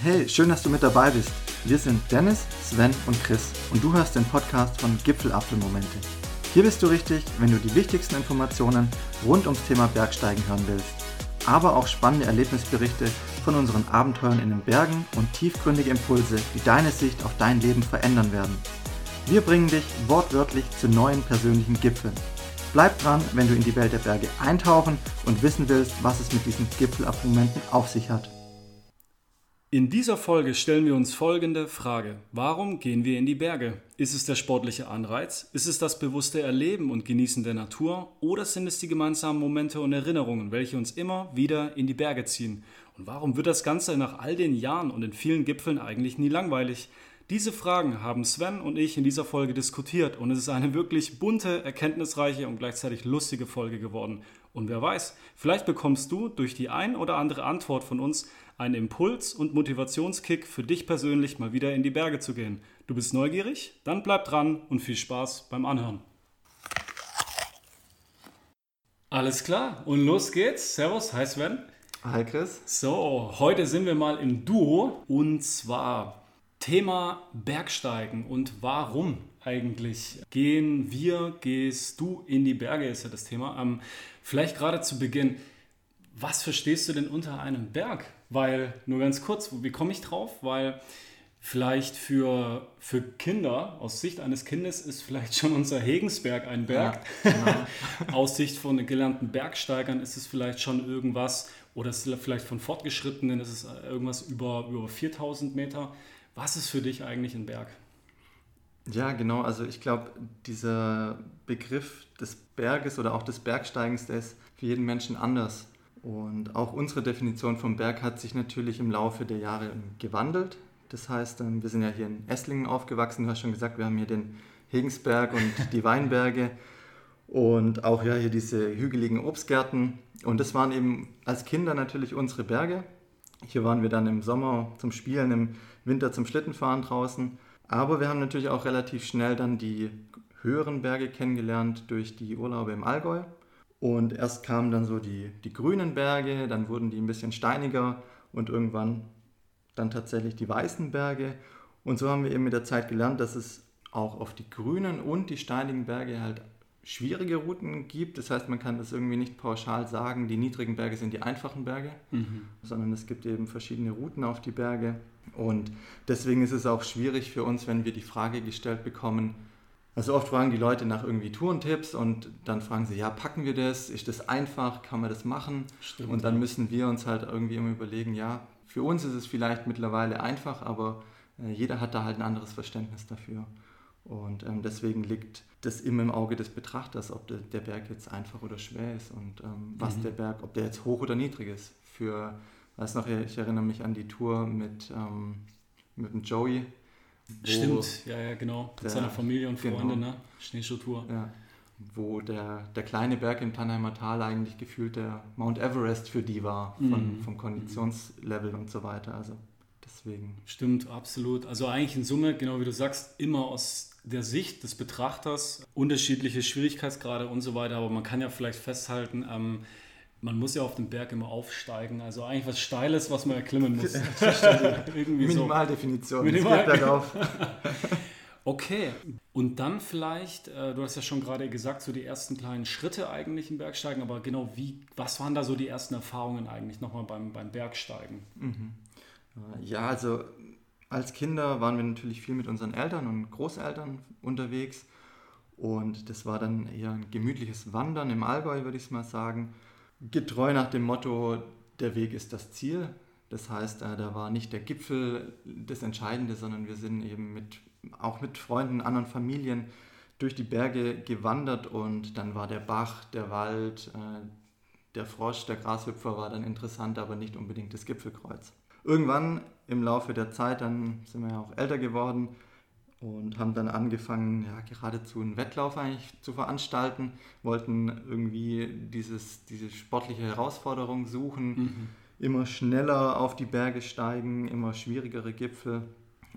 Hey, schön, dass du mit dabei bist. Wir sind Dennis, Sven und Chris und du hörst den Podcast von Gipfelapfelmomente. Hier bist du richtig, wenn du die wichtigsten Informationen rund ums Thema Bergsteigen hören willst, aber auch spannende Erlebnisberichte von unseren Abenteuern in den Bergen und tiefgründige Impulse, die deine Sicht auf dein Leben verändern werden. Wir bringen dich wortwörtlich zu neuen persönlichen Gipfeln. Bleib dran, wenn du in die Welt der Berge eintauchen und wissen willst, was es mit diesen Gipfelabmomenten auf sich hat. In dieser Folge stellen wir uns folgende Frage. Warum gehen wir in die Berge? Ist es der sportliche Anreiz? Ist es das bewusste Erleben und Genießen der Natur? Oder sind es die gemeinsamen Momente und Erinnerungen, welche uns immer wieder in die Berge ziehen? Und warum wird das Ganze nach all den Jahren und in vielen Gipfeln eigentlich nie langweilig? Diese Fragen haben Sven und ich in dieser Folge diskutiert und es ist eine wirklich bunte, erkenntnisreiche und gleichzeitig lustige Folge geworden. Und wer weiß, vielleicht bekommst du durch die ein oder andere Antwort von uns einen Impuls und Motivationskick für dich persönlich mal wieder in die Berge zu gehen. Du bist neugierig? Dann bleib dran und viel Spaß beim Anhören. Alles klar und los geht's. Servus, hi Sven. Hi Chris. So, heute sind wir mal im Duo und zwar Thema Bergsteigen und warum eigentlich gehen wir, gehst du in die Berge, ist ja das Thema. Ähm, vielleicht gerade zu Beginn, was verstehst du denn unter einem Berg? Weil, nur ganz kurz, wie komme ich drauf? Weil vielleicht für, für Kinder, aus Sicht eines Kindes, ist vielleicht schon unser Hegensberg ein Berg. Ja, genau. aus Sicht von gelernten Bergsteigern ist es vielleicht schon irgendwas, oder vielleicht von Fortgeschrittenen ist es irgendwas über, über 4000 Meter. Was ist für dich eigentlich ein Berg? Ja, genau. Also ich glaube, dieser Begriff des Berges oder auch des Bergsteigens, der ist für jeden Menschen anders. Und auch unsere Definition vom Berg hat sich natürlich im Laufe der Jahre gewandelt. Das heißt, ähm, wir sind ja hier in Esslingen aufgewachsen. Du hast schon gesagt, wir haben hier den Hegensberg und die Weinberge und auch ja hier diese hügeligen Obstgärten. Und das waren eben als Kinder natürlich unsere Berge. Hier waren wir dann im Sommer zum Spielen, im Winter zum Schlittenfahren draußen. Aber wir haben natürlich auch relativ schnell dann die höheren Berge kennengelernt durch die Urlaube im Allgäu. Und erst kamen dann so die, die grünen Berge, dann wurden die ein bisschen steiniger und irgendwann dann tatsächlich die weißen Berge. Und so haben wir eben mit der Zeit gelernt, dass es auch auf die grünen und die steinigen Berge halt schwierige Routen gibt. Das heißt, man kann das irgendwie nicht pauschal sagen, die niedrigen Berge sind die einfachen Berge, mhm. sondern es gibt eben verschiedene Routen auf die Berge. Und deswegen ist es auch schwierig für uns, wenn wir die Frage gestellt bekommen, also oft fragen die Leute nach irgendwie Tourentipps und dann fragen sie, ja, packen wir das? Ist das einfach? Kann man das machen? Stimmt, und dann müssen wir uns halt irgendwie immer überlegen, ja, für uns ist es vielleicht mittlerweile einfach, aber äh, jeder hat da halt ein anderes Verständnis dafür. Und ähm, deswegen liegt das immer im Auge des Betrachters, ob der, der Berg jetzt einfach oder schwer ist und ähm, was mhm. der Berg, ob der jetzt hoch oder niedrig ist. Für, weiß noch, ich erinnere mich an die Tour mit, ähm, mit dem Joey, Stimmt, ja, ja, genau. Mit der, seiner Familie und Freunde, genau. ne? Schneeschuhtour. Ja. Wo der, der kleine Berg im Tannheimer Tal eigentlich gefühlt der Mount Everest für die war, von, mhm. vom Konditionslevel und so weiter. Also deswegen. Stimmt, absolut. Also eigentlich in Summe, genau wie du sagst, immer aus der Sicht des Betrachters unterschiedliche Schwierigkeitsgrade und so weiter. Aber man kann ja vielleicht festhalten, ähm, man muss ja auf den Berg immer aufsteigen. Also eigentlich was Steiles, was man erklimmen muss. Minimaldefinition. Minimal bergauf. okay. Und dann vielleicht, äh, du hast ja schon gerade gesagt, so die ersten kleinen Schritte eigentlich im Bergsteigen, aber genau wie, was waren da so die ersten Erfahrungen eigentlich nochmal beim, beim Bergsteigen? Mhm. Ja, also als Kinder waren wir natürlich viel mit unseren Eltern und Großeltern unterwegs. Und das war dann eher ein gemütliches Wandern im Allgäu, würde ich mal sagen getreu nach dem Motto, der Weg ist das Ziel. Das heißt, äh, da war nicht der Gipfel das Entscheidende, sondern wir sind eben mit, auch mit Freunden, anderen Familien durch die Berge gewandert und dann war der Bach, der Wald, äh, der Frosch, der Grashüpfer war dann interessant, aber nicht unbedingt das Gipfelkreuz. Irgendwann im Laufe der Zeit, dann sind wir ja auch älter geworden, und haben dann angefangen, ja, geradezu einen Wettlauf eigentlich zu veranstalten, wollten irgendwie dieses, diese sportliche Herausforderung suchen, mhm. immer schneller auf die Berge steigen, immer schwierigere Gipfel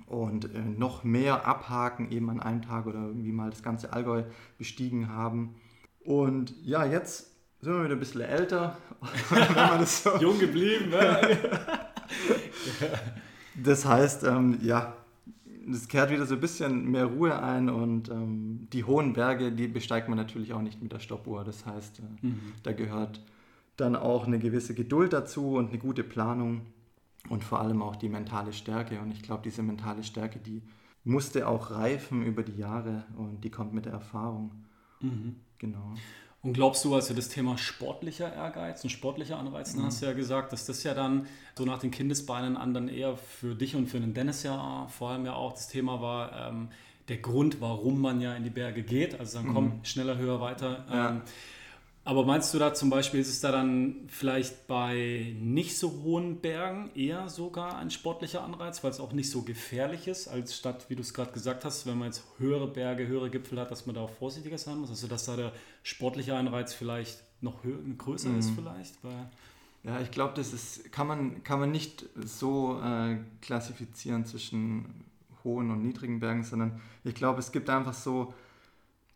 und äh, noch mehr abhaken, eben an einem Tag oder irgendwie mal das ganze Allgäu bestiegen haben. Und ja, jetzt sind wir wieder ein bisschen älter. so Jung geblieben, ne? Das heißt, ähm, ja, es kehrt wieder so ein bisschen mehr Ruhe ein und ähm, die hohen Berge, die besteigt man natürlich auch nicht mit der Stoppuhr. Das heißt, äh, mhm. da gehört dann auch eine gewisse Geduld dazu und eine gute Planung und vor allem auch die mentale Stärke. Und ich glaube, diese mentale Stärke, die musste auch reifen über die Jahre und die kommt mit der Erfahrung. Mhm. Genau. Und glaubst du, also das Thema sportlicher Ehrgeiz und sportlicher Anreiz, mhm. hast du ja gesagt, dass das ja dann so nach den Kindesbeinen an dann eher für dich und für den Dennis ja vor allem ja auch das Thema war, ähm, der Grund, warum man ja in die Berge geht. Also dann komm, mhm. schneller, höher, weiter. Ja. Aber meinst du da zum Beispiel, ist es da dann vielleicht bei nicht so hohen Bergen eher sogar ein sportlicher Anreiz, weil es auch nicht so gefährlich ist, als statt, wie du es gerade gesagt hast, wenn man jetzt höhere Berge, höhere Gipfel hat, dass man da auch vorsichtiger sein muss? Also dass da der sportliche Anreiz vielleicht noch höher, größer mhm. ist vielleicht? ja, ich glaube, das ist, kann man, kann man nicht so äh, klassifizieren zwischen hohen und niedrigen Bergen, sondern ich glaube, es gibt einfach so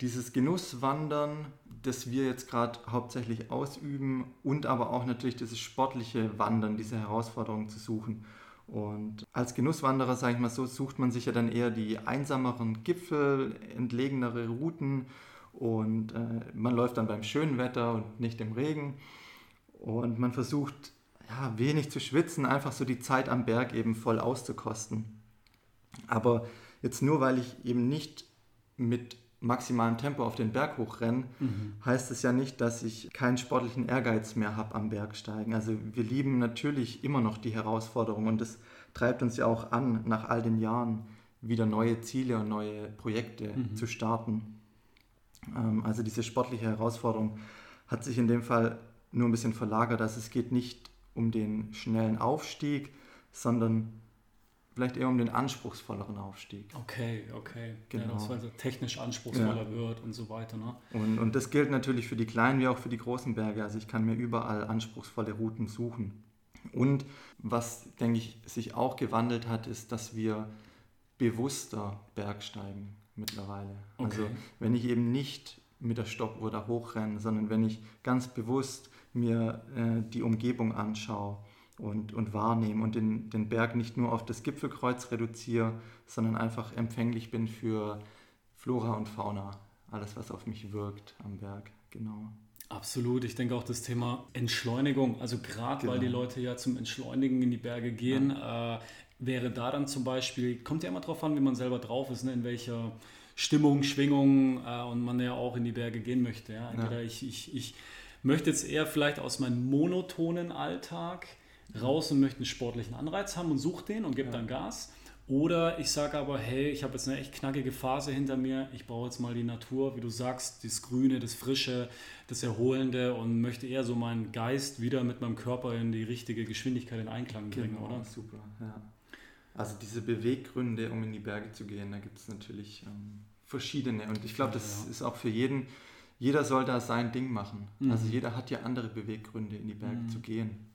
dieses Genusswandern, das wir jetzt gerade hauptsächlich ausüben und aber auch natürlich dieses sportliche Wandern, diese Herausforderung zu suchen. Und als Genusswanderer, sage ich mal so, sucht man sich ja dann eher die einsameren Gipfel, entlegenere Routen und äh, man läuft dann beim schönen Wetter und nicht im Regen. Und man versucht ja, wenig zu schwitzen, einfach so die Zeit am Berg eben voll auszukosten. Aber jetzt nur, weil ich eben nicht mit maximalen Tempo auf den Berg hochrennen, mhm. heißt es ja nicht, dass ich keinen sportlichen Ehrgeiz mehr habe am Bergsteigen. Also wir lieben natürlich immer noch die Herausforderung und das treibt uns ja auch an, nach all den Jahren wieder neue Ziele und neue Projekte mhm. zu starten. Ähm, also diese sportliche Herausforderung hat sich in dem Fall nur ein bisschen verlagert. Also es geht nicht um den schnellen Aufstieg, sondern vielleicht eher um den anspruchsvolleren Aufstieg. Okay, okay. Genau. Ja, dass es technisch anspruchsvoller ja. wird und so weiter. Ne? Und, und das gilt natürlich für die kleinen wie auch für die großen Berge. Also ich kann mir überall anspruchsvolle Routen suchen. Und was, denke ich, sich auch gewandelt hat, ist, dass wir bewusster Bergsteigen mittlerweile. Okay. Also wenn ich eben nicht mit der Stoppuhr da hochrenne, sondern wenn ich ganz bewusst mir äh, die Umgebung anschaue, und, und wahrnehme und den, den Berg nicht nur auf das Gipfelkreuz reduziere, sondern einfach empfänglich bin für Flora und Fauna, alles, was auf mich wirkt am Berg, genau. Absolut, ich denke auch das Thema Entschleunigung, also gerade genau. weil die Leute ja zum Entschleunigen in die Berge gehen, ja. äh, wäre da dann zum Beispiel, kommt ja immer darauf an, wie man selber drauf ist, ne, in welcher Stimmung, Schwingung äh, und man ja auch in die Berge gehen möchte. Ja? Entweder ja. Ich, ich, ich möchte jetzt eher vielleicht aus meinem monotonen Alltag raus und möchte einen sportlichen Anreiz haben und suche den und gebe ja. dann Gas. Oder ich sage aber, hey, ich habe jetzt eine echt knackige Phase hinter mir, ich brauche jetzt mal die Natur, wie du sagst, das Grüne, das Frische, das Erholende und möchte eher so meinen Geist wieder mit meinem Körper in die richtige Geschwindigkeit in Einklang bringen, genau, oder? Super, ja. Also diese Beweggründe, um in die Berge zu gehen, da gibt es natürlich ähm, verschiedene und ich glaube, das ja. ist auch für jeden, jeder soll da sein Ding machen. Mhm. Also jeder hat ja andere Beweggründe, in die Berge mhm. zu gehen.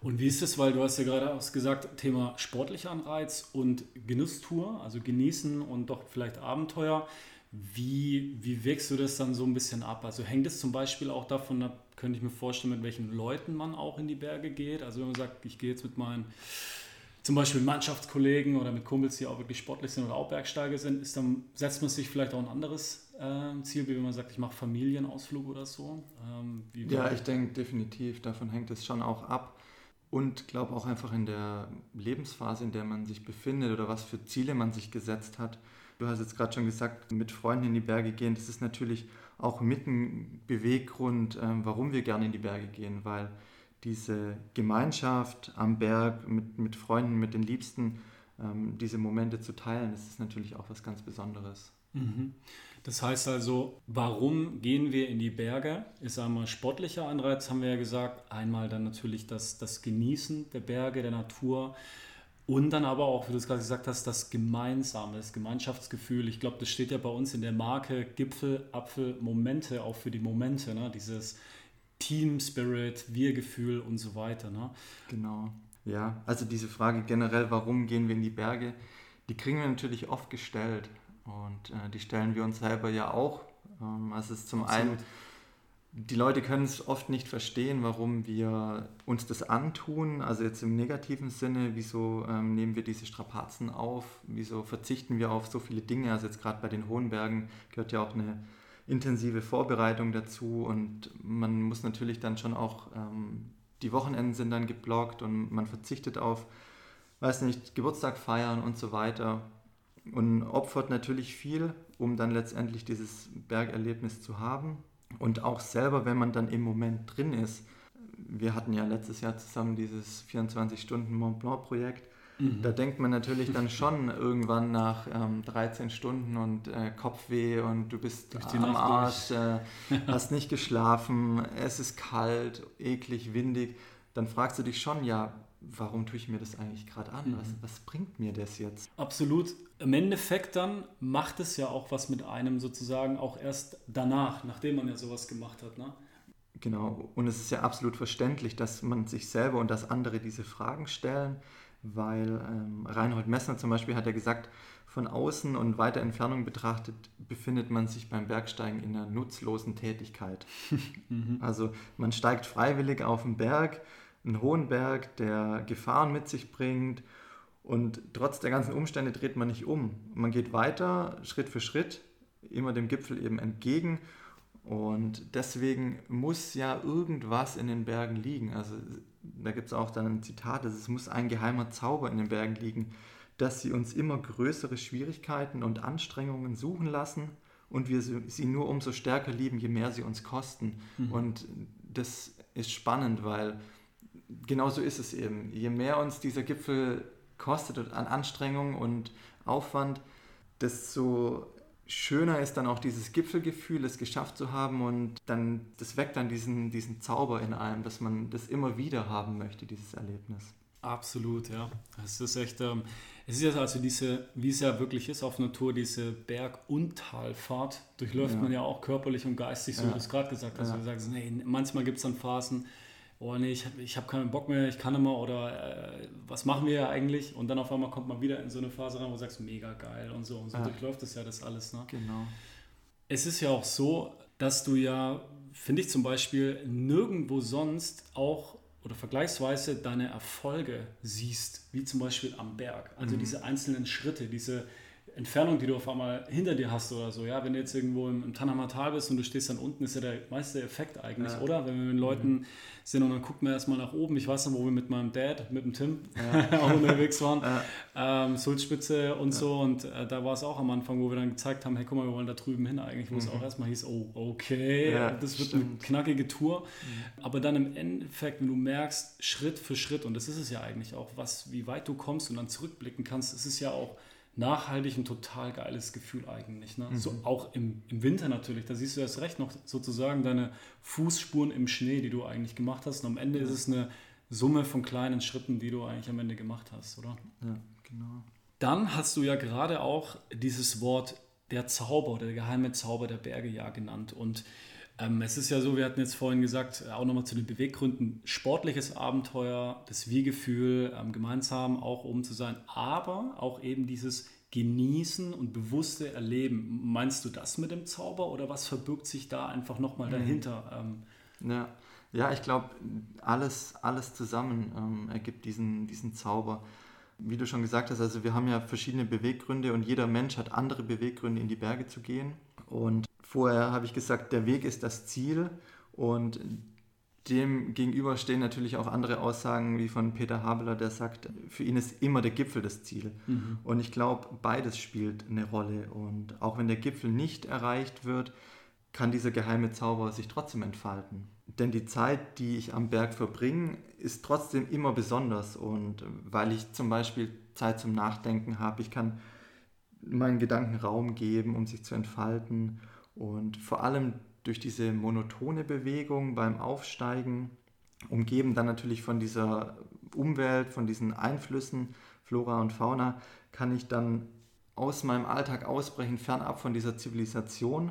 Und wie ist es, weil du hast ja gerade auch gesagt, Thema sportlicher Anreiz und Genusstour, also genießen und doch vielleicht Abenteuer. Wie, wie wägst du das dann so ein bisschen ab? Also hängt es zum Beispiel auch davon ab, könnte ich mir vorstellen, mit welchen Leuten man auch in die Berge geht? Also wenn man sagt, ich gehe jetzt mit meinen zum Beispiel Mannschaftskollegen oder mit Kumpels, die auch wirklich sportlich sind oder auch Bergsteiger sind, ist dann, setzt man sich vielleicht auch ein anderes äh, Ziel, wie wenn man sagt, ich mache Familienausflug oder so? Ähm, ja, ich denke definitiv, davon hängt es schon auch ab und glaube auch einfach in der Lebensphase, in der man sich befindet oder was für Ziele man sich gesetzt hat. Du hast jetzt gerade schon gesagt, mit Freunden in die Berge gehen, das ist natürlich auch mit ein Beweggrund, ähm, warum wir gerne in die Berge gehen, weil diese Gemeinschaft am Berg mit, mit Freunden, mit den Liebsten, ähm, diese Momente zu teilen, das ist natürlich auch was ganz Besonderes. Mhm. Das heißt also, warum gehen wir in die Berge? Ist einmal sportlicher Anreiz, haben wir ja gesagt. Einmal dann natürlich das, das Genießen der Berge, der Natur. Und dann aber auch, wie du es gerade gesagt hast, das Gemeinsame, das Gemeinschaftsgefühl. Ich glaube, das steht ja bei uns in der Marke Gipfel, Apfel, Momente, auch für die Momente. Ne? Dieses Team Spirit, Wir-Gefühl und so weiter. Ne? Genau. Ja, also diese Frage generell, warum gehen wir in die Berge, die kriegen wir natürlich oft gestellt. Und äh, die stellen wir uns selber ja auch. Ähm, also es ist zum Absolut. einen, die Leute können es oft nicht verstehen, warum wir uns das antun. Also jetzt im negativen Sinne, wieso ähm, nehmen wir diese Strapazen auf? Wieso verzichten wir auf so viele Dinge? Also jetzt gerade bei den hohen Bergen gehört ja auch eine intensive Vorbereitung dazu und man muss natürlich dann schon auch, ähm, die Wochenenden sind dann geblockt und man verzichtet auf, weiß nicht, Geburtstag feiern und so weiter und opfert natürlich viel, um dann letztendlich dieses Bergerlebnis zu haben. Und auch selber, wenn man dann im Moment drin ist, wir hatten ja letztes Jahr zusammen dieses 24-Stunden Mont Blanc-Projekt. Mhm. Da denkt man natürlich dann schon irgendwann nach ähm, 13 Stunden und äh, Kopfweh und du bist am Nacht Arsch, äh, hast nicht geschlafen, es ist kalt, eklig, windig. Dann fragst du dich schon, ja, warum tue ich mir das eigentlich gerade an? Mhm. Was, was bringt mir das jetzt? Absolut. Im Endeffekt dann macht es ja auch was mit einem sozusagen auch erst danach, nachdem man ja sowas gemacht hat. Ne? Genau. Und es ist ja absolut verständlich, dass man sich selber und dass andere diese Fragen stellen, weil ähm, Reinhold Messner zum Beispiel hat ja gesagt, von außen und weiter Entfernung betrachtet befindet man sich beim Bergsteigen in einer nutzlosen Tätigkeit. mhm. Also man steigt freiwillig auf den Berg, einen hohen Berg, der Gefahren mit sich bringt und trotz der ganzen Umstände dreht man nicht um. Man geht weiter, Schritt für Schritt, immer dem Gipfel eben entgegen und deswegen muss ja irgendwas in den Bergen liegen. Also da gibt es auch dann ein Zitat, es muss ein geheimer Zauber in den Bergen liegen, dass sie uns immer größere Schwierigkeiten und Anstrengungen suchen lassen und wir sie nur umso stärker lieben, je mehr sie uns kosten. Mhm. Und das ist spannend, weil genau so ist es eben. Je mehr uns dieser Gipfel kostet an Anstrengung und Aufwand, desto schöner ist dann auch dieses Gipfelgefühl, es geschafft zu haben und dann, das weckt dann diesen, diesen Zauber in einem, dass man das immer wieder haben möchte, dieses Erlebnis. Absolut, ja. Es ist echt, ähm, es ist ja also diese, wie es ja wirklich ist auf Natur, diese Berg- und Talfahrt durchläuft ja. man ja auch körperlich und geistig, so ja. wie du es gerade gesagt hast. Ja. Du sagst, nee, manchmal gibt es dann Phasen, oh nee, ich habe ich hab keinen Bock mehr, ich kann immer oder äh, was machen wir ja eigentlich? Und dann auf einmal kommt man wieder in so eine Phase rein, wo du sagst, mega geil und so. Und so ja. durchläuft das ja das alles. Ne? Genau. Es ist ja auch so, dass du ja, finde ich zum Beispiel, nirgendwo sonst auch oder vergleichsweise deine Erfolge siehst, wie zum Beispiel am Berg. Also mhm. diese einzelnen Schritte, diese Entfernung, die du auf einmal hinter dir hast oder so. Ja, wenn du jetzt irgendwo im, im Tal bist und du stehst dann unten, ist ja der meiste Effekt eigentlich, ja. oder? Wenn wir mit Leuten mhm. sind und dann gucken wir erstmal nach oben. Ich weiß noch, wo wir mit meinem Dad, mit dem Tim ja. auch unterwegs waren, ja. ähm, Sulzspitze und so. Und äh, da war es auch am Anfang, wo wir dann gezeigt haben, hey, guck mal, wir wollen da drüben hin eigentlich, wo mhm. es auch erstmal hieß, oh, okay, das wird stimmt. eine knackige Tour. Mhm. Aber dann im Endeffekt, wenn du merkst, Schritt für Schritt, und das ist es ja eigentlich auch, was, wie weit du kommst und dann zurückblicken kannst, ist es ja auch nachhaltig ein total geiles Gefühl eigentlich. Ne? Mhm. So auch im, im Winter natürlich, da siehst du erst recht noch sozusagen deine Fußspuren im Schnee, die du eigentlich gemacht hast. Und am Ende ist es eine Summe von kleinen Schritten, die du eigentlich am Ende gemacht hast, oder? Ja, genau. Dann hast du ja gerade auch dieses Wort der Zauber oder der geheime Zauber der Berge ja genannt. Und es ist ja so, wir hatten jetzt vorhin gesagt, äh, auch nochmal zu den Beweggründen, sportliches Abenteuer, das Wir-Gefühl, ähm, gemeinsam auch oben zu sein, aber auch eben dieses Genießen und bewusste Erleben. Meinst du das mit dem Zauber oder was verbirgt sich da einfach nochmal mhm. dahinter? Ähm, ja. ja, ich glaube, alles, alles zusammen ähm, ergibt diesen, diesen Zauber. Wie du schon gesagt hast, also wir haben ja verschiedene Beweggründe und jeder Mensch hat andere Beweggründe, in die Berge zu gehen. Und Vorher habe ich gesagt, der Weg ist das Ziel und dem gegenüber stehen natürlich auch andere Aussagen wie von Peter Habeler, der sagt, für ihn ist immer der Gipfel das Ziel. Mhm. Und ich glaube, beides spielt eine Rolle. Und auch wenn der Gipfel nicht erreicht wird, kann dieser geheime Zauber sich trotzdem entfalten. Denn die Zeit, die ich am Berg verbringe, ist trotzdem immer besonders. Und weil ich zum Beispiel Zeit zum Nachdenken habe, ich kann meinen Gedanken Raum geben, um sich zu entfalten. Und vor allem durch diese monotone Bewegung beim Aufsteigen, umgeben dann natürlich von dieser Umwelt, von diesen Einflüssen, Flora und Fauna, kann ich dann aus meinem Alltag ausbrechen, fernab von dieser Zivilisation,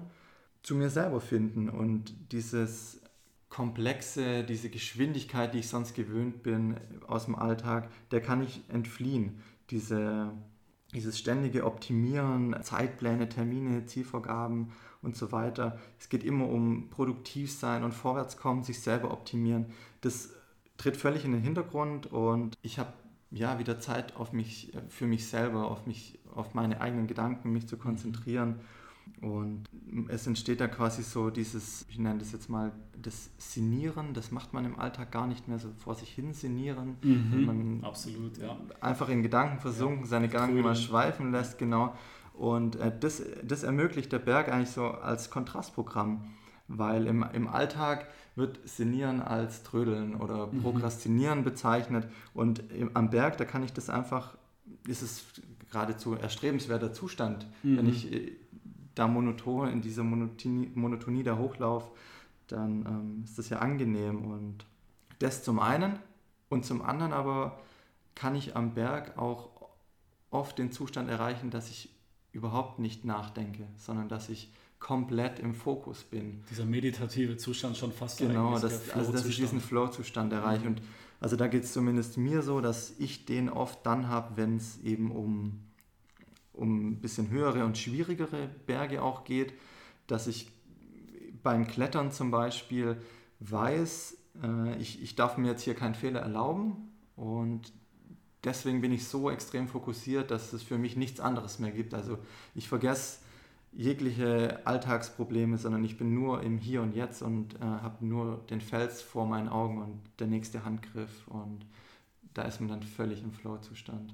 zu mir selber finden und dieses komplexe, diese Geschwindigkeit, die ich sonst gewöhnt bin aus dem Alltag, der kann ich entfliehen. Diese, dieses ständige Optimieren, Zeitpläne, Termine, Zielvorgaben und so weiter. Es geht immer um produktiv sein und vorwärts kommen, sich selber optimieren. Das tritt völlig in den Hintergrund und ich habe ja wieder Zeit auf mich, für mich selber, auf mich, auf meine eigenen Gedanken, mich zu konzentrieren. Und es entsteht da quasi so dieses, ich nenne das jetzt mal das Sinieren, das macht man im Alltag gar nicht mehr so vor sich hin sinieren. Mhm, man absolut, ja. Einfach in Gedanken versunken, ja, seine Gedanken mal schweifen lässt, genau. Und äh, das, das ermöglicht der Berg eigentlich so als Kontrastprogramm, weil im, im Alltag wird Sinieren als Trödeln oder mhm. Prokrastinieren mhm. bezeichnet und im, am Berg, da kann ich das einfach, ist es geradezu erstrebenswerter Zustand, mhm. wenn ich äh, da monoton, in dieser Monotonie, Monotonie da hochlaufe, dann ähm, ist das ja angenehm und das zum einen und zum anderen aber kann ich am Berg auch oft den Zustand erreichen, dass ich überhaupt nicht nachdenke, sondern dass ich komplett im Fokus bin. Dieser meditative Zustand schon fast. Genau, das, also dass ich diesen Flow-Zustand erreiche. Mhm. Und also da geht es zumindest mir so, dass ich den oft dann habe, wenn es eben um, um ein bisschen höhere und schwierigere Berge auch geht, dass ich beim Klettern zum Beispiel weiß, äh, ich, ich darf mir jetzt hier keinen Fehler erlauben und deswegen bin ich so extrem fokussiert, dass es für mich nichts anderes mehr gibt. Also ich vergesse jegliche Alltagsprobleme, sondern ich bin nur im Hier und Jetzt und äh, habe nur den Fels vor meinen Augen und der nächste Handgriff und da ist man dann völlig im Flow-Zustand.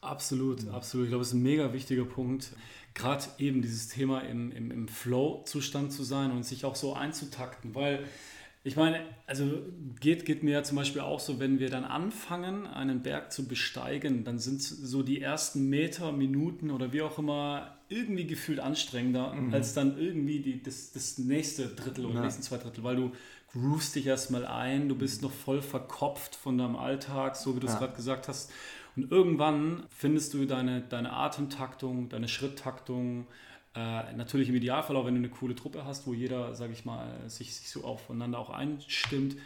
Absolut, absolut. Ich glaube, es ist ein mega wichtiger Punkt, gerade eben dieses Thema im, im, im Flow-Zustand zu sein und sich auch so einzutakten, weil ich meine, also geht, geht mir ja zum Beispiel auch so, wenn wir dann anfangen, einen Berg zu besteigen, dann sind so die ersten Meter, Minuten oder wie auch immer irgendwie gefühlt anstrengender mhm. als dann irgendwie die, das, das nächste Drittel oder ja. die nächsten zwei Drittel, weil du groovst dich erstmal ein, du bist noch voll verkopft von deinem Alltag, so wie du es ja. gerade gesagt hast. Und irgendwann findest du deine, deine Atemtaktung, deine Schritttaktung, äh, natürlich im Idealfall auch, wenn du eine coole Truppe hast, wo jeder, sage ich mal, sich, sich so aufeinander auch einstimmt.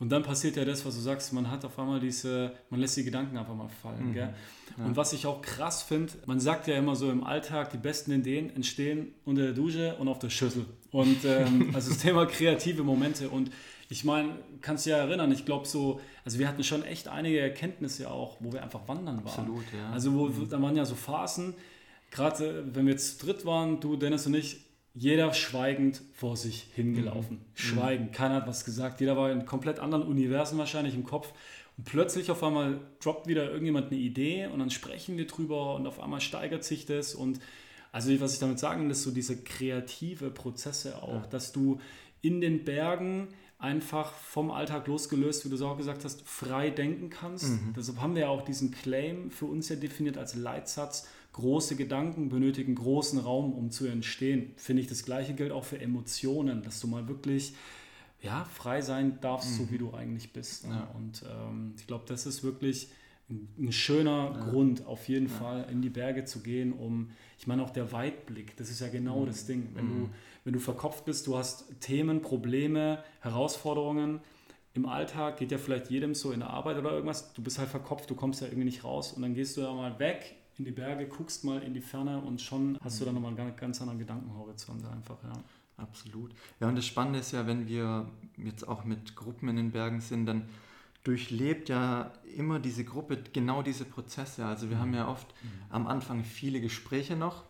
Und dann passiert ja das, was du sagst, man hat auf einmal diese, man lässt die Gedanken einfach mal fallen. Mhm. Ja. Und was ich auch krass finde, man sagt ja immer so im Alltag, die besten Ideen entstehen unter der Dusche und auf der Schüssel. Und ähm, also das Thema kreative Momente. Und ich meine, kannst du ja erinnern, ich glaube so, also wir hatten schon echt einige Erkenntnisse auch, wo wir einfach wandern waren. Absolut, ja. Also wo, mhm. da waren ja so Phasen, gerade wenn wir jetzt zu dritt waren, du, Dennis und ich, jeder schweigend vor sich hingelaufen. Mhm. Schweigend, keiner hat was gesagt. Jeder war in komplett anderen Universen wahrscheinlich im Kopf. Und plötzlich auf einmal droppt wieder irgendjemand eine Idee und dann sprechen wir drüber und auf einmal steigert sich das. Und also was ich damit sagen will, ist so diese kreative Prozesse auch, ja. dass du in den Bergen einfach vom Alltag losgelöst, wie du es auch gesagt hast, frei denken kannst. Mhm. Deshalb haben wir ja auch diesen Claim für uns ja definiert als Leitsatz, große Gedanken benötigen großen Raum, um zu entstehen. Finde ich, das gleiche gilt auch für Emotionen, dass du mal wirklich ja, frei sein darfst, mhm. so wie du eigentlich bist. Ne? Ja. Und ähm, ich glaube, das ist wirklich ein, schöner ja. Grund, auf jeden ja. Fall in die Berge zu gehen, um, ich meine auch der Weitblick, das ist ja genau mhm. das Ding. Wenn, mhm. du, wenn du verkopft bist, du hast Themen, Probleme, Herausforderungen, im Alltag geht ja vielleicht jedem so in der Arbeit oder irgendwas, du bist halt verkopft, du kommst ja irgendwie nicht raus und dann gehst du ja mal weg in die Berge, guckst mal in die Ferne und schon hast du dann nochmal einen ganz anderen Gedankenhorizont einfach, ja. Absolut. Ja, und das Spannende ist ja, wenn wir jetzt auch mit Gruppen in den Bergen sind, dann durchlebt ja immer diese Gruppe genau diese Prozesse. Also wir mhm. haben ja oft mhm. am Anfang viele Gespräche noch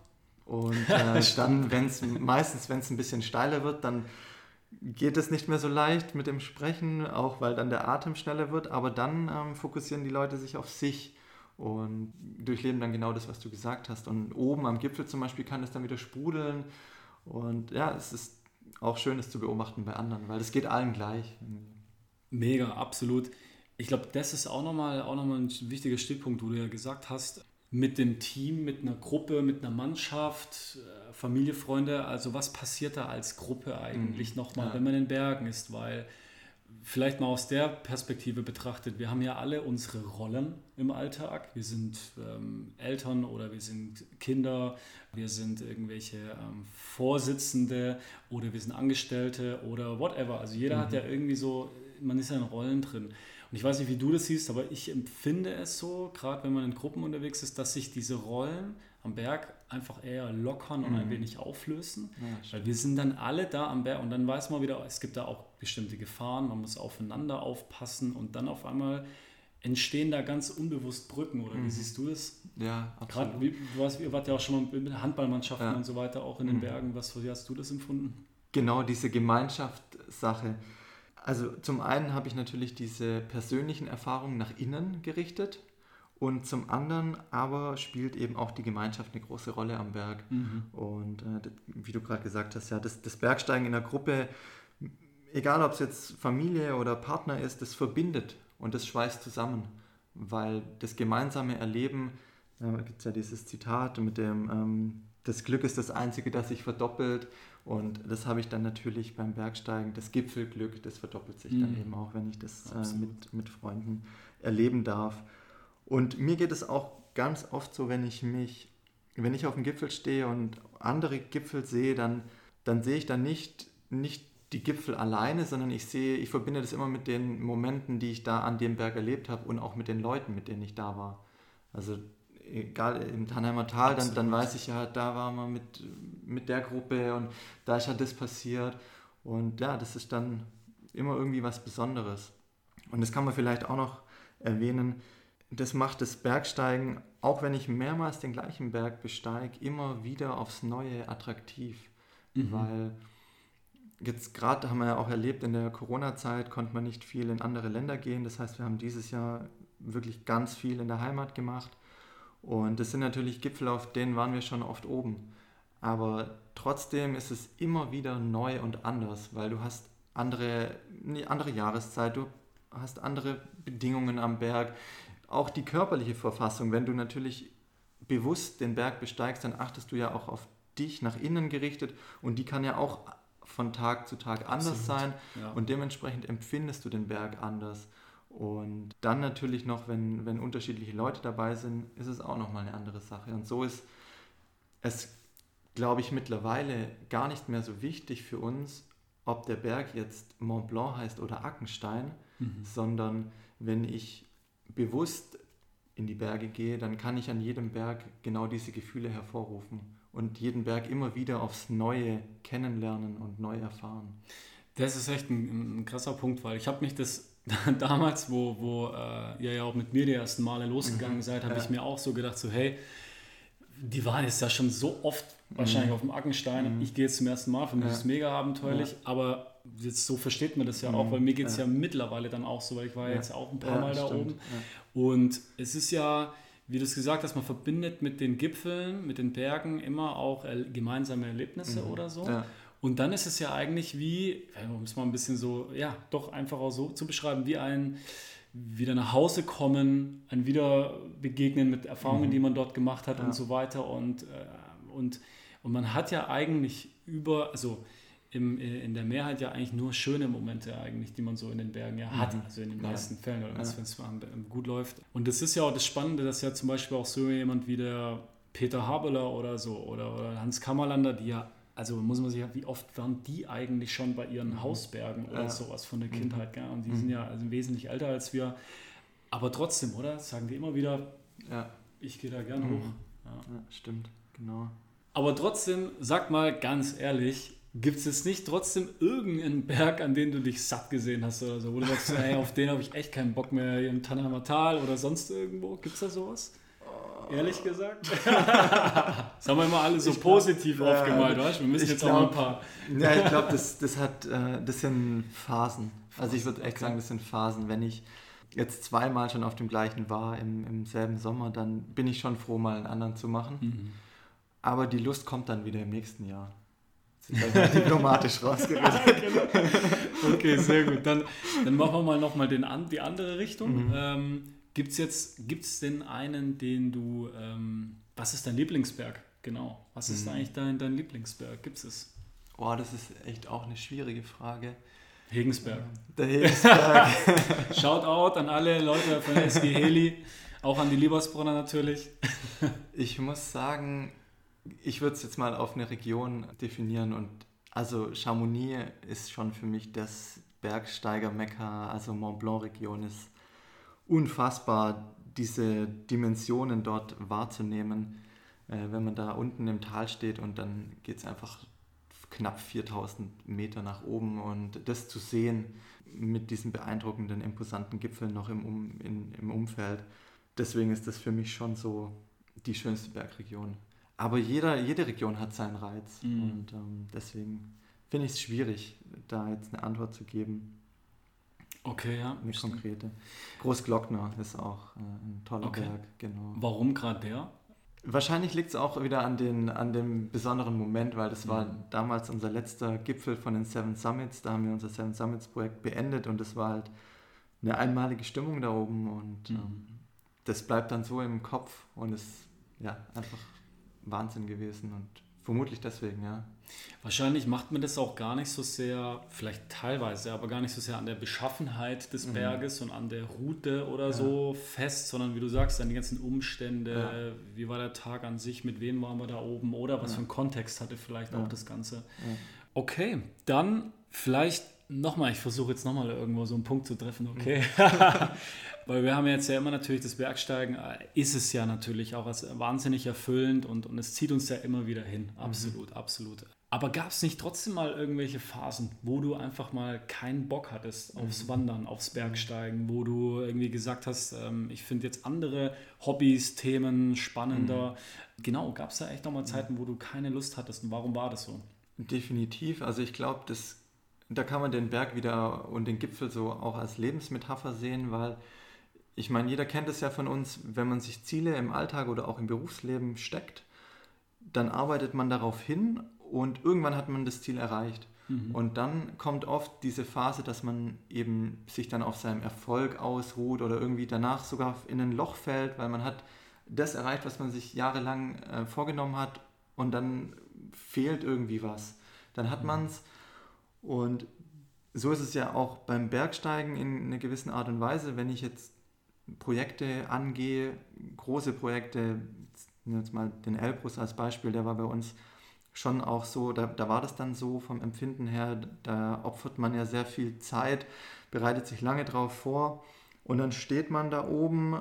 und äh, dann, wenn es meistens, wenn es ein bisschen steiler wird, dann geht es nicht mehr so leicht mit dem Sprechen, auch weil dann der Atem schneller wird, aber dann ähm, fokussieren die Leute sich auf sich und durchleben dann genau das, was du gesagt hast. Und oben am Gipfel zum Beispiel kann es dann wieder sprudeln. Und ja, es ist auch schön, das zu beobachten bei anderen, weil es geht allen gleich. Mega, absolut. Ich glaube, das ist auch nochmal auch noch ein wichtiger Stichpunkt, wo du ja gesagt hast, mit dem Team, mit einer Gruppe, mit einer Mannschaft, äh, Familie, Freunde, also was passiert da als Gruppe eigentlich mhm. nochmal, ja. wenn man in Bergen ist, weil vielleicht mal aus der Perspektive betrachtet, wir haben ja alle unsere Rollen im Alltag. Wir sind ähm, Eltern oder wir sind Kinder, wir sind irgendwelche ähm, Vorsitzende oder wir sind Angestellte oder whatever. Also jeder mhm. hat ja irgendwie so, man ist ja in Rollen drin. Und ich weiß nicht, wie du das siehst, aber ich empfinde es so, gerade wenn man in Gruppen unterwegs ist, dass sich diese Rollen am Berg einfach eher lockern und mhm. ein wenig auflösen. Ja, weil wir sind dann alle da am Berg und dann weiß man wieder, es gibt da auch bestimmte Gefahren, man muss aufeinander aufpassen und dann auf einmal entstehen da ganz unbewusst Brücken, oder mhm. wie siehst du das? Ja, absolut. Gerade, wie, du warst, ihr wart ja auch schon mal mit Handballmannschaften ja. und so weiter, auch in den mhm. Bergen. Was, wie hast du das empfunden? Genau, diese Gemeinschaftssache. Also zum einen habe ich natürlich diese persönlichen Erfahrungen nach innen gerichtet und zum anderen aber spielt eben auch die Gemeinschaft eine große Rolle am Berg. Mhm. Und äh, wie du gerade gesagt hast, ja, das, das Bergsteigen in der Gruppe, egal ob es jetzt Familie oder Partner ist, das verbindet und das schweißt zusammen, weil das gemeinsame Erleben, da gibt es ja dieses Zitat mit dem, ähm, das Glück ist das Einzige, das sich verdoppelt und das habe ich dann natürlich beim Bergsteigen, das Gipfelglück, das verdoppelt sich mhm. dann eben auch, wenn ich das äh, mit, mit Freunden erleben darf. Und mir geht es auch ganz oft so, wenn ich mich, wenn ich auf dem Gipfel stehe und andere Gipfel sehe, dann, dann sehe ich dann nicht, nicht die Gipfel alleine, sondern ich sehe, ich verbinde das immer mit den Momenten, die ich da an dem Berg erlebt habe und auch mit den Leuten, mit denen ich da war. Also egal im Tannheimer Tal, dann, dann weiß ich ja, da war man mit, mit der Gruppe und da ist ja das passiert. Und ja, das ist dann immer irgendwie was Besonderes. Und das kann man vielleicht auch noch erwähnen, das macht das Bergsteigen, auch wenn ich mehrmals den gleichen Berg besteige, immer wieder aufs Neue attraktiv. Mhm. Weil Jetzt gerade haben wir ja auch erlebt, in der Corona-Zeit konnte man nicht viel in andere Länder gehen. Das heißt, wir haben dieses Jahr wirklich ganz viel in der Heimat gemacht. Und das sind natürlich Gipfel, auf denen waren wir schon oft oben. Aber trotzdem ist es immer wieder neu und anders, weil du hast andere, eine andere Jahreszeit, du hast andere Bedingungen am Berg. Auch die körperliche Verfassung, wenn du natürlich bewusst den Berg besteigst, dann achtest du ja auch auf dich nach innen gerichtet und die kann ja auch von Tag zu Tag anders Absolut. sein ja. und dementsprechend empfindest du den Berg anders. Und dann natürlich noch, wenn, wenn unterschiedliche Leute dabei sind, ist es auch nochmal eine andere Sache. Und so ist es, glaube ich, mittlerweile gar nicht mehr so wichtig für uns, ob der Berg jetzt Mont Blanc heißt oder Ackenstein, mhm. sondern wenn ich bewusst in die Berge gehe, dann kann ich an jedem Berg genau diese Gefühle hervorrufen und jeden Berg immer wieder aufs Neue kennenlernen und neu erfahren. Das ist echt ein, ein krasser Punkt, weil ich habe mich das damals, wo, wo äh, ihr ja auch mit mir die ersten Male losgegangen mhm. seid, habe ja. ich mir auch so gedacht, so hey, die waren jetzt ja schon so oft wahrscheinlich mhm. auf dem Ackenstein. Mhm. Ich gehe jetzt zum ersten Mal, für mich ja. ist es mega abenteuerlich, ja. aber jetzt so versteht man das ja auch, mhm. weil mir geht es ja. mittlerweile dann auch so, weil ich war jetzt auch ein paar Mal da stimmt. oben. Und es ist ja, wie du es gesagt hast, man verbindet mit den Gipfeln, mit den Bergen immer auch gemeinsame Erlebnisse mhm. oder so. Ja. Und dann ist es ja eigentlich wie, um es mal ein bisschen so, ja, doch einfach auch so zu beschreiben, wie ein wieder nach Hause kommen, ein Wiederbegegnen mit Erfahrungen, mhm. die man dort gemacht hat ja. und so weiter. Und, äh, und, und man hat ja eigentlich über, also im, äh, in der Mehrheit ja eigentlich nur schöne Momente eigentlich, die man so in den Bergen ja hat, mhm. also in den meisten ja. Fällen, oder ja. wenn es gut läuft. Und das ist ja auch das Spannende, dass ja zum Beispiel auch so jemand wie der Peter Habeler oder so oder, oder Hans Kammerlander, die ja, also muss man sich ja, wie oft waren die eigentlich schon bei ihren mhm. Hausbergen oder ja. sowas von der mhm. Kindheit, gell? und die mhm. sind ja also wesentlich älter als wir, aber trotzdem, oder? Sagen die immer wieder, ja. ich gehe da gern mhm. hoch. Ja. stimmt, genau. Aber trotzdem, sag mal ganz ehrlich, Gibt es jetzt nicht trotzdem irgendeinen Berg, an den du dich satt gesehen hast oder so, wo du sagst, hey, auf den habe ich echt keinen Bock mehr, hier im Tannheimer Tal oder sonst irgendwo? Gibt es da sowas? Ehrlich gesagt? das haben wir immer alle so ich positiv glaub, aufgemalt, äh, weißt Wir müssen jetzt glaub, auch mal ein paar. ja, ich glaube, das, das, hat, äh, das sind Phasen. Also ich würde echt sagen, das sind Phasen. Wenn ich jetzt zweimal schon auf dem gleichen war im, im selben Sommer, dann bin ich schon froh, mal einen anderen zu machen. Mhm. Aber die Lust kommt dann wieder im nächsten Jahr. Diplomatisch rausgeredet. genau. Okay, sehr gut. Dann, dann machen wir mal nochmal die andere Richtung. Mhm. Ähm, Gibt es jetzt, gibt's denn einen, den du, ähm, was ist dein Lieblingsberg? Genau. Was ist mhm. eigentlich dein, dein Lieblingsberg? Gibt es? Boah, das ist echt auch eine schwierige Frage. Hegensberg. Der Hegensberg. Shoutout an alle Leute von SG Heli, auch an die Liebersbrunner natürlich. ich muss sagen, ich würde es jetzt mal auf eine Region definieren und also Chamonix ist schon für mich das Bergsteiger-Mekka, also Mont Blanc-Region ist unfassbar, diese Dimensionen dort wahrzunehmen, äh, wenn man da unten im Tal steht und dann geht es einfach knapp 4000 Meter nach oben und das zu sehen mit diesen beeindruckenden, imposanten Gipfeln noch im, um, in, im Umfeld, deswegen ist das für mich schon so die schönste Bergregion. Aber jeder, jede Region hat seinen Reiz mhm. und ähm, deswegen finde ich es schwierig, da jetzt eine Antwort zu geben. Okay, ja. Eine konkrete. Großglockner ist auch äh, ein toller okay. Berg, genau. Warum gerade der? Wahrscheinlich liegt es auch wieder an, den, an dem besonderen Moment, weil das war mhm. damals unser letzter Gipfel von den Seven Summits. Da haben wir unser Seven Summits Projekt beendet und es war halt eine einmalige Stimmung da oben und mhm. ähm, das bleibt dann so im Kopf und ist ja einfach Wahnsinn gewesen und vermutlich deswegen, ja. Wahrscheinlich macht man das auch gar nicht so sehr, vielleicht teilweise, aber gar nicht so sehr an der Beschaffenheit des mhm. Berges und an der Route oder ja. so fest, sondern wie du sagst, an die ganzen Umstände, ja. wie war der Tag an sich, mit wem waren wir da oben oder was ja. für einen Kontext hatte vielleicht auch das Ganze. Okay, dann vielleicht nochmal, ich versuche jetzt nochmal irgendwo so einen Punkt zu treffen, okay? Mhm. Weil wir haben jetzt ja immer natürlich das Bergsteigen, äh, ist es ja natürlich auch als wahnsinnig erfüllend und, und es zieht uns ja immer wieder hin. Absolut, mhm. absolut. Aber gab es nicht trotzdem mal irgendwelche Phasen, wo du einfach mal keinen Bock hattest aufs mhm. Wandern, aufs Bergsteigen, wo du irgendwie gesagt hast, ähm, ich finde jetzt andere Hobbys, Themen spannender. Mhm. Genau, gab es da echt nochmal Zeiten, wo du keine Lust hattest und warum war das so? Definitiv. Also ich glaube, da kann man den Berg wieder und den Gipfel so auch als Lebensmetapher sehen, weil ich meine, jeder kennt es ja von uns, wenn man sich Ziele im Alltag oder auch im Berufsleben steckt, dann arbeitet man darauf hin und irgendwann hat man das Ziel erreicht. Mhm. Und dann kommt oft diese Phase, dass man eben sich dann auf seinem Erfolg ausruht oder irgendwie danach sogar in ein Loch fällt, weil man hat das erreicht, was man sich jahrelang äh, vorgenommen hat und dann fehlt irgendwie was. Dann hat mhm. man es und so ist es ja auch beim Bergsteigen in einer gewissen Art und Weise, wenn ich jetzt Projekte angehe, große Projekte, jetzt mal den Elbrus als Beispiel, der war bei uns schon auch so, da, da war das dann so vom Empfinden her, da opfert man ja sehr viel Zeit, bereitet sich lange drauf vor und dann steht man da oben,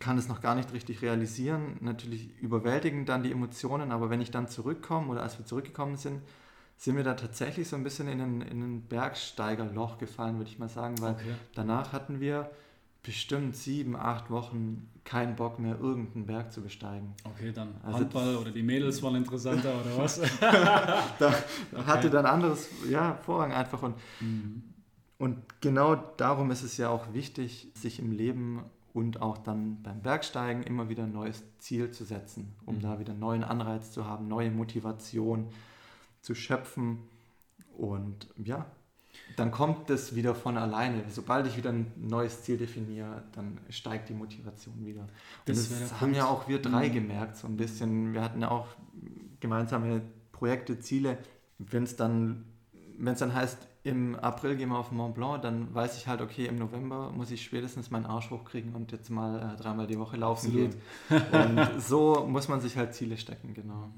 kann es noch gar nicht richtig realisieren. Natürlich überwältigen dann die Emotionen, aber wenn ich dann zurückkomme oder als wir zurückgekommen sind, sind wir da tatsächlich so ein bisschen in ein, in ein Bergsteigerloch gefallen, würde ich mal sagen, weil okay. danach hatten wir bestimmt sieben, acht Wochen keinen Bock mehr, irgendeinen Berg zu besteigen. Okay, dann also Handball oder die Mädels waren interessanter oder was? da okay. hatte dann anderes, ja, Vorrang einfach. Und, mhm. und genau darum ist es ja auch wichtig, sich im Leben und auch dann beim Bergsteigen immer wieder ein neues Ziel zu setzen, um mhm. da wieder einen neuen Anreiz zu haben, neue Motivation zu schöpfen. Und ja, dann kommt es wieder von alleine. Sobald ich wieder ein neues Ziel definiere, dann steigt die Motivation wieder. Und das, das haben ja auch wir drei mhm. gemerkt, so ein bisschen. Wir hatten ja auch gemeinsame Projekte, Ziele. Wenn es dann, wenn es dann heißt, im April gehen wir auf Mont Blanc, dann weiß ich halt, okay, im November muss ich spätestens meinen Arsch hochkriegen und jetzt mal äh, dreimal die Woche laufen Absolut. geht. Und so muss man sich halt Ziele stecken, genau.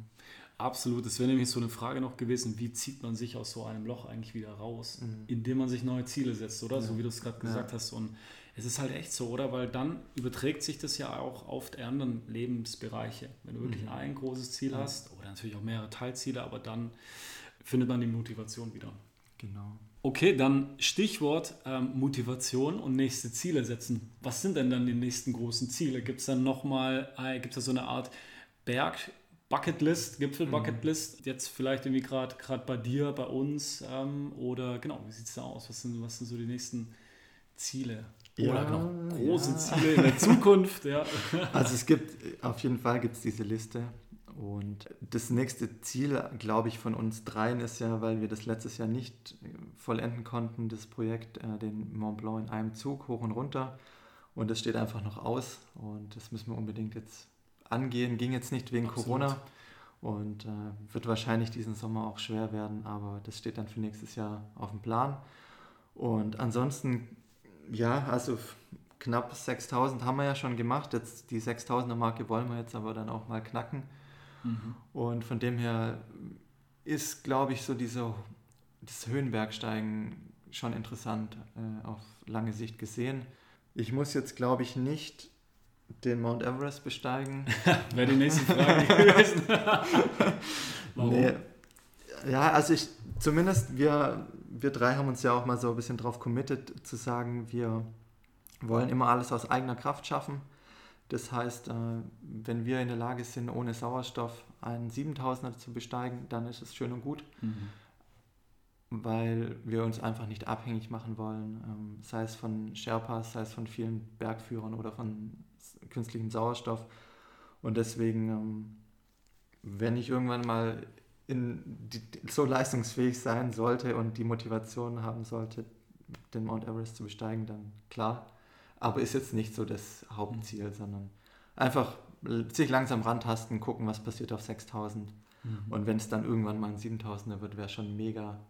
Absolut, das wäre nämlich so eine Frage noch gewesen, wie zieht man sich aus so einem Loch eigentlich wieder raus, mhm. indem man sich neue Ziele setzt, oder? Ja. So wie du es gerade gesagt ja. hast. Und es ist halt echt so, oder? Weil dann überträgt sich das ja auch auf die anderen Lebensbereiche. Wenn du wirklich mhm. ein großes Ziel hast, oder natürlich auch mehrere Teilziele, aber dann findet man die Motivation wieder. Genau. Okay, dann Stichwort ähm, Motivation und nächste Ziele setzen. Was sind denn dann die nächsten großen Ziele? Gibt es dann nochmal, äh, gibt es da so eine Art Berg, Bucketlist, Gipfel-Bucketlist, mhm. jetzt vielleicht irgendwie gerade bei dir, bei uns ähm, oder genau, wie sieht es da aus? Was sind, was sind so die nächsten Ziele? Ja, oder noch große ja. Ziele in der Zukunft? Ja. Also es gibt, auf jeden Fall gibt es diese Liste und das nächste Ziel, glaube ich, von uns dreien ist ja, weil wir das letztes Jahr nicht vollenden konnten, das Projekt, äh, den Mont Blanc in einem Zug hoch und runter und das steht einfach noch aus und das müssen wir unbedingt jetzt angehen. Ging jetzt nicht wegen Absolut. Corona und äh, wird wahrscheinlich diesen Sommer auch schwer werden, aber das steht dann für nächstes Jahr auf dem Plan. Und ansonsten, ja, also knapp 6000 haben wir ja schon gemacht. Jetzt die 6000er Marke wollen wir jetzt aber dann auch mal knacken. Mhm. Und von dem her ist, glaube ich, so dieser, das Höhenbergsteigen schon interessant äh, auf lange Sicht gesehen Ich muss jetzt, glaube ich, nicht den Mount Everest besteigen. Wäre die nächste Frage gewesen. Warum? Nee. Ja, also ich, zumindest wir, wir drei haben uns ja auch mal so ein bisschen drauf committed, zu sagen, wir wollen immer alles aus eigener Kraft schaffen. Das heißt, äh, wenn wir in der Lage sind, ohne Sauerstoff einen 7000er zu besteigen, dann ist es schön und gut, mhm. weil wir uns einfach nicht abhängig machen wollen, ähm, sei es von Sherpas, sei es von vielen Bergführern oder von künstlichem Sauerstoff. Und deswegen, ähm, wenn ich irgendwann mal die, so leistungsfähig sein sollte und die Motivation haben sollte, den Mount Everest zu besteigen, dann klar. Aber ist jetzt nicht so das Hauptziel, mhm. sondern einfach sich langsam rantasten, gucken, was passiert auf 6000. Mhm. Und wenn es dann irgendwann mal ein 7000er wird, wäre schon mega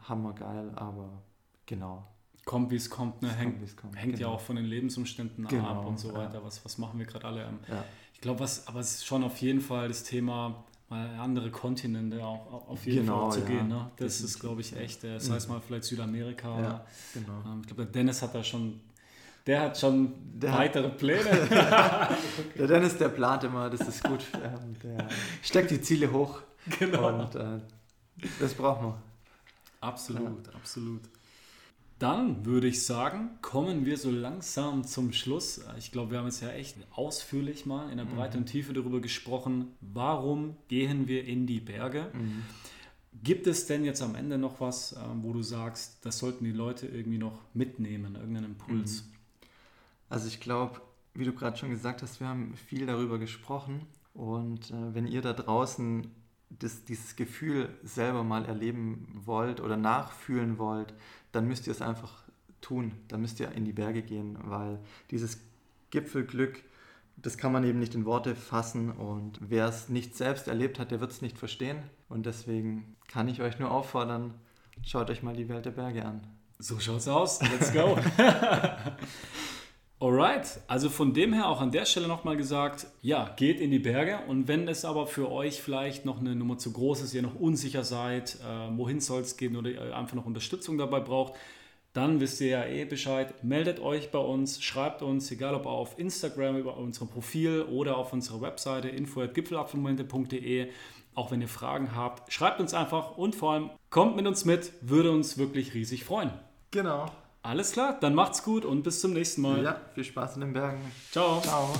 hammergeil, aber genau. Kommt, wie es kommt, ne? hängt, kommt, hängt genau. ja auch von den Lebensumständen genau, ab und so weiter. Ja. Was, was machen wir gerade alle? Ja. Ich glaube, was, aber es ist schon auf jeden Fall das Thema, mal andere Kontinente auch auf jeden genau, Fall zu ja. gehen. Ne? Das Definitiv. ist, glaube ich, echt, äh, das heißt mal vielleicht Südamerika. Ja, genau. Ähm, ich glaube, der Dennis hat da schon, der hat schon der weitere Pläne. der Dennis, der plant immer, das ist gut. Ähm, der steckt die Ziele hoch. Genau. Und äh, das braucht man. Absolut, ja. absolut. Dann würde ich sagen, kommen wir so langsam zum Schluss. Ich glaube, wir haben jetzt ja echt ausführlich mal in der Breite mhm. und Tiefe darüber gesprochen, warum gehen wir in die Berge. Mhm. Gibt es denn jetzt am Ende noch was, ähm, wo du sagst, das sollten die Leute irgendwie noch mitnehmen, irgendeinen Impuls? Mhm. Also ich glaube, wie du gerade schon gesagt hast, wir haben viel darüber gesprochen. Und äh, wenn ihr da draußen das, dieses Gefühl selber mal erleben wollt oder nachfühlen wollt, dann müsst ihr es einfach tun. Dann müsst ihr in die Berge gehen, weil dieses Gipfelglück, das kann man eben nicht in Worte fassen und wer es nicht selbst erlebt hat, der wird es nicht verstehen. Und deswegen kann ich euch nur auffordern, schaut euch mal die Welt der Berge an. So schaut's aus. Let's go. Alright, also von dem her auch an der Stelle nochmal gesagt, ja, geht in die Berge und wenn es aber für euch vielleicht noch eine Nummer zu groß ist, ihr noch unsicher seid, äh, wohin soll es gehen oder ihr einfach noch Unterstützung dabei braucht, dann wisst ihr ja eh Bescheid. Meldet euch bei uns, schreibt uns, egal ob auf Instagram über unserem Profil oder auf unserer Webseite info.gipfelabmomente.de. Auch wenn ihr Fragen habt, schreibt uns einfach und vor allem kommt mit uns mit, würde uns wirklich riesig freuen. Genau. Alles klar, dann macht's gut und bis zum nächsten Mal. Ja, viel Spaß in den Bergen. Ciao. Ciao.